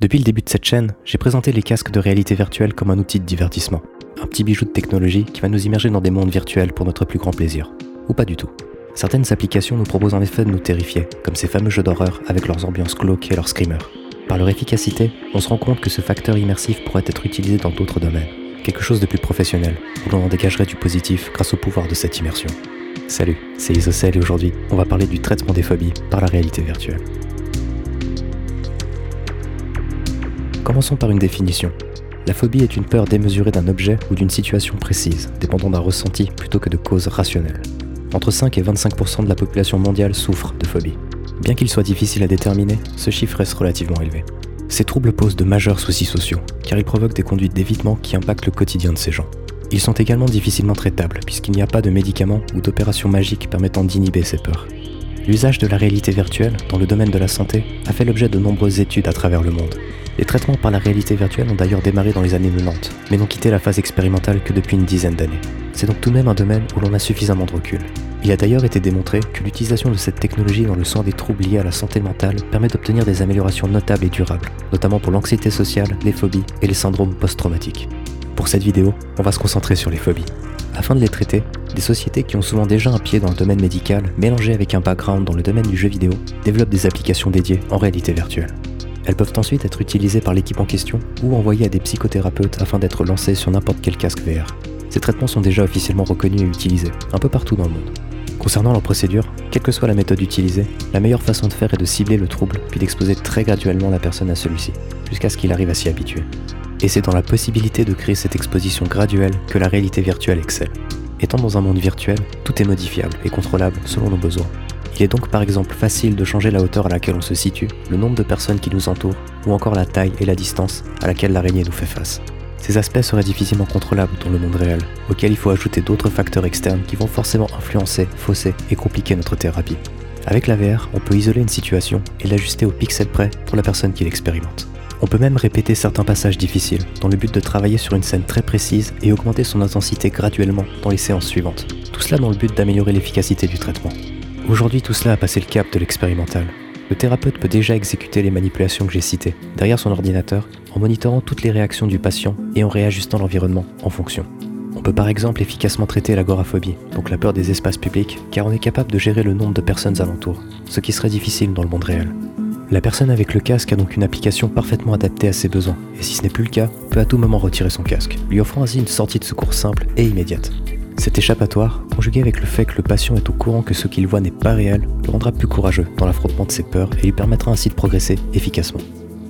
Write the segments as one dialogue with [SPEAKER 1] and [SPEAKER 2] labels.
[SPEAKER 1] Depuis le début de cette chaîne, j'ai présenté les casques de réalité virtuelle comme un outil de divertissement, un petit bijou de technologie qui va nous immerger dans des mondes virtuels pour notre plus grand plaisir. Ou pas du tout. Certaines applications nous proposent en effet de nous terrifier, comme ces fameux jeux d'horreur avec leurs ambiances glauques et leurs screamers. Par leur efficacité, on se rend compte que ce facteur immersif pourrait être utilisé dans d'autres domaines, quelque chose de plus professionnel, où l'on en dégagerait du positif grâce au pouvoir de cette immersion. Salut, c'est Isocel et aujourd'hui, on va parler du traitement des phobies par la réalité virtuelle. Commençons par une définition. La phobie est une peur démesurée d'un objet ou d'une situation précise, dépendant d'un ressenti plutôt que de causes rationnelles. Entre 5 et 25% de la population mondiale souffre de phobie. Bien qu'il soit difficile à déterminer, ce chiffre reste relativement élevé. Ces troubles posent de majeurs soucis sociaux, car ils provoquent des conduites d'évitement qui impactent le quotidien de ces gens. Ils sont également difficilement traitables, puisqu'il n'y a pas de médicaments ou d'opérations magiques permettant d'inhiber ces peurs. L'usage de la réalité virtuelle dans le domaine de la santé a fait l'objet de nombreuses études à travers le monde. Les traitements par la réalité virtuelle ont d'ailleurs démarré dans les années 90, mais n'ont quitté la phase expérimentale que depuis une dizaine d'années. C'est donc tout de même un domaine où l'on a suffisamment de recul. Il a d'ailleurs été démontré que l'utilisation de cette technologie dans le soin des troubles liés à la santé mentale permet d'obtenir des améliorations notables et durables, notamment pour l'anxiété sociale, les phobies et les syndromes post-traumatiques. Pour cette vidéo, on va se concentrer sur les phobies. Afin de les traiter, des sociétés qui ont souvent déjà un pied dans le domaine médical, mélangé avec un background dans le domaine du jeu vidéo, développent des applications dédiées en réalité virtuelle. Elles peuvent ensuite être utilisées par l'équipe en question ou envoyées à des psychothérapeutes afin d'être lancées sur n'importe quel casque VR. Ces traitements sont déjà officiellement reconnus et utilisés, un peu partout dans le monde. Concernant leur procédure, quelle que soit la méthode utilisée, la meilleure façon de faire est de cibler le trouble puis d'exposer très graduellement la personne à celui-ci, jusqu'à ce qu'il arrive à s'y habituer. Et c'est dans la possibilité de créer cette exposition graduelle que la réalité virtuelle excelle. Étant dans un monde virtuel, tout est modifiable et contrôlable selon nos besoins. Il est donc par exemple facile de changer la hauteur à laquelle on se situe, le nombre de personnes qui nous entourent, ou encore la taille et la distance à laquelle l'araignée nous fait face. Ces aspects seraient difficilement contrôlables dans le monde réel, auquel il faut ajouter d'autres facteurs externes qui vont forcément influencer, fausser et compliquer notre thérapie. Avec la VR, on peut isoler une situation et l'ajuster au pixel près pour la personne qui l'expérimente. On peut même répéter certains passages difficiles, dans le but de travailler sur une scène très précise et augmenter son intensité graduellement dans les séances suivantes. Tout cela dans le but d'améliorer l'efficacité du traitement. Aujourd'hui, tout cela a passé le cap de l'expérimental. Le thérapeute peut déjà exécuter les manipulations que j'ai citées, derrière son ordinateur, en monitorant toutes les réactions du patient et en réajustant l'environnement en fonction. On peut par exemple efficacement traiter l'agoraphobie, donc la peur des espaces publics, car on est capable de gérer le nombre de personnes alentour, ce qui serait difficile dans le monde réel. La personne avec le casque a donc une application parfaitement adaptée à ses besoins, et si ce n'est plus le cas, peut à tout moment retirer son casque, lui offrant ainsi une sortie de secours simple et immédiate. Cet échappatoire, conjugué avec le fait que le patient est au courant que ce qu'il voit n'est pas réel, le rendra plus courageux dans l'affrontement de ses peurs et lui permettra ainsi de progresser efficacement.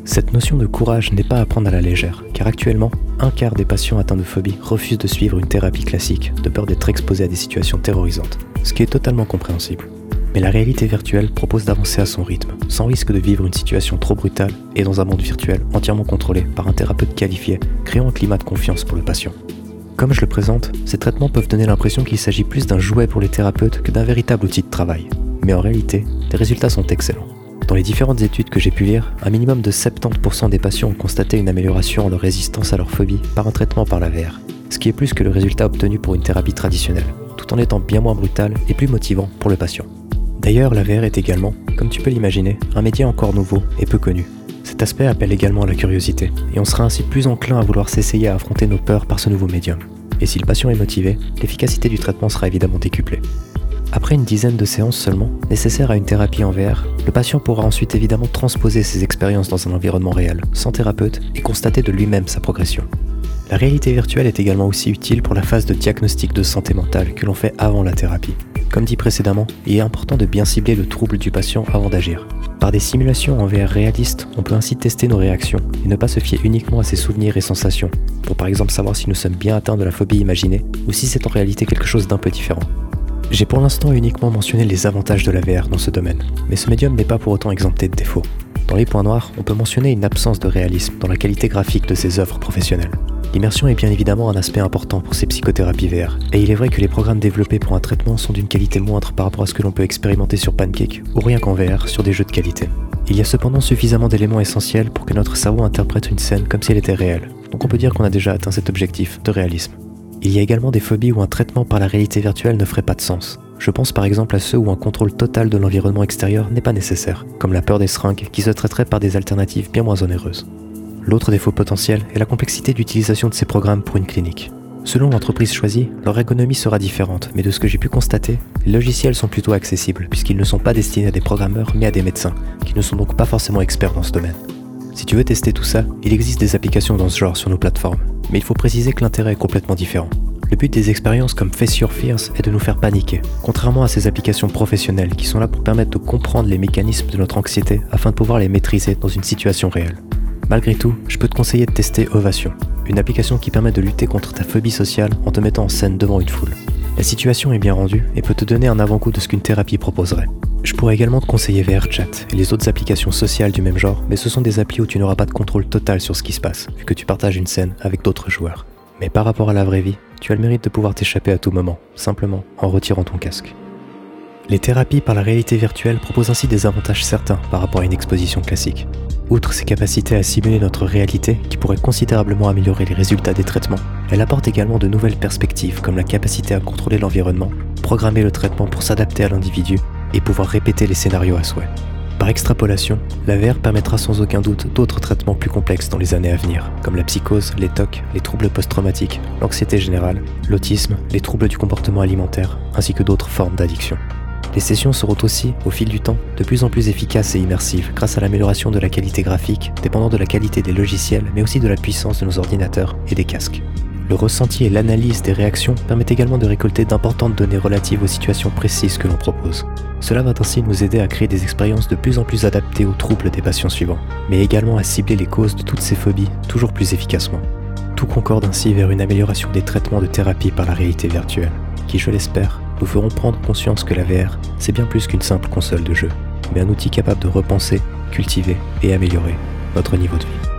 [SPEAKER 1] Cette notion de courage n'est pas à prendre à la légère, car actuellement, un quart des patients atteints de phobie refusent de suivre une thérapie classique, de peur d'être exposés à des situations terrorisantes, ce qui est totalement compréhensible. Mais la réalité virtuelle propose d'avancer à son rythme, sans risque de vivre une situation trop brutale et dans un monde virtuel entièrement contrôlé par un thérapeute qualifié, créant un climat de confiance pour le patient. Comme je le présente, ces traitements peuvent donner l'impression qu'il s'agit plus d'un jouet pour les thérapeutes que d'un véritable outil de travail. Mais en réalité, les résultats sont excellents. Dans les différentes études que j'ai pu lire, un minimum de 70% des patients ont constaté une amélioration en leur résistance à leur phobie par un traitement par la VR, ce qui est plus que le résultat obtenu pour une thérapie traditionnelle, tout en étant bien moins brutal et plus motivant pour le patient. D'ailleurs, la VR est également, comme tu peux l'imaginer, un métier encore nouveau et peu connu. Cet aspect appelle également à la curiosité, et on sera ainsi plus enclin à vouloir s'essayer à affronter nos peurs par ce nouveau médium. Et si le patient est motivé, l'efficacité du traitement sera évidemment décuplée. Après une dizaine de séances seulement, nécessaires à une thérapie en VR, le patient pourra ensuite évidemment transposer ses expériences dans un environnement réel, sans thérapeute, et constater de lui-même sa progression. La réalité virtuelle est également aussi utile pour la phase de diagnostic de santé mentale que l'on fait avant la thérapie. Comme dit précédemment, il est important de bien cibler le trouble du patient avant d'agir. Par des simulations en VR réalistes, on peut ainsi tester nos réactions et ne pas se fier uniquement à ses souvenirs et sensations, pour par exemple savoir si nous sommes bien atteints de la phobie imaginée ou si c'est en réalité quelque chose d'un peu différent. J'ai pour l'instant uniquement mentionné les avantages de la VR dans ce domaine, mais ce médium n'est pas pour autant exempté de défauts. Dans les points noirs, on peut mentionner une absence de réalisme dans la qualité graphique de ses œuvres professionnelles. L'immersion est bien évidemment un aspect important pour ces psychothérapies VR, et il est vrai que les programmes développés pour un traitement sont d'une qualité moindre par rapport à ce que l'on peut expérimenter sur Pancake, ou rien qu'en VR sur des jeux de qualité. Il y a cependant suffisamment d'éléments essentiels pour que notre cerveau interprète une scène comme si elle était réelle, donc on peut dire qu'on a déjà atteint cet objectif de réalisme. Il y a également des phobies où un traitement par la réalité virtuelle ne ferait pas de sens. Je pense par exemple à ceux où un contrôle total de l'environnement extérieur n'est pas nécessaire, comme la peur des seringues qui se traiterait par des alternatives bien moins onéreuses. L'autre défaut potentiel est la complexité d'utilisation de ces programmes pour une clinique. Selon l'entreprise choisie, leur économie sera différente, mais de ce que j'ai pu constater, les logiciels sont plutôt accessibles, puisqu'ils ne sont pas destinés à des programmeurs, mais à des médecins, qui ne sont donc pas forcément experts dans ce domaine. Si tu veux tester tout ça, il existe des applications dans ce genre sur nos plateformes, mais il faut préciser que l'intérêt est complètement différent. Le but des expériences comme Face Your Fears est de nous faire paniquer, contrairement à ces applications professionnelles qui sont là pour permettre de comprendre les mécanismes de notre anxiété afin de pouvoir les maîtriser dans une situation réelle. Malgré tout, je peux te conseiller de tester Ovation, une application qui permet de lutter contre ta phobie sociale en te mettant en scène devant une foule. La situation est bien rendue et peut te donner un avant-goût de ce qu'une thérapie proposerait. Je pourrais également te conseiller VRChat et les autres applications sociales du même genre, mais ce sont des applis où tu n'auras pas de contrôle total sur ce qui se passe, vu que tu partages une scène avec d'autres joueurs. Mais par rapport à la vraie vie, tu as le mérite de pouvoir t'échapper à tout moment, simplement en retirant ton casque. Les thérapies par la réalité virtuelle proposent ainsi des avantages certains par rapport à une exposition classique. Outre ses capacités à simuler notre réalité, qui pourrait considérablement améliorer les résultats des traitements, elle apporte également de nouvelles perspectives comme la capacité à contrôler l'environnement, programmer le traitement pour s'adapter à l'individu et pouvoir répéter les scénarios à souhait. Par extrapolation, la VR permettra sans aucun doute d'autres traitements plus complexes dans les années à venir, comme la psychose, les TOC, les troubles post-traumatiques, l'anxiété générale, l'autisme, les troubles du comportement alimentaire, ainsi que d'autres formes d'addiction. Les sessions seront aussi, au fil du temps, de plus en plus efficaces et immersives grâce à l'amélioration de la qualité graphique, dépendant de la qualité des logiciels, mais aussi de la puissance de nos ordinateurs et des casques. Le ressenti et l'analyse des réactions permettent également de récolter d'importantes données relatives aux situations précises que l'on propose. Cela va ainsi nous aider à créer des expériences de plus en plus adaptées aux troubles des patients suivants, mais également à cibler les causes de toutes ces phobies toujours plus efficacement. Tout concorde ainsi vers une amélioration des traitements de thérapie par la réalité virtuelle, qui, je l'espère, nous feront prendre conscience que la VR, c'est bien plus qu'une simple console de jeu, mais un outil capable de repenser, cultiver et améliorer notre niveau de vie.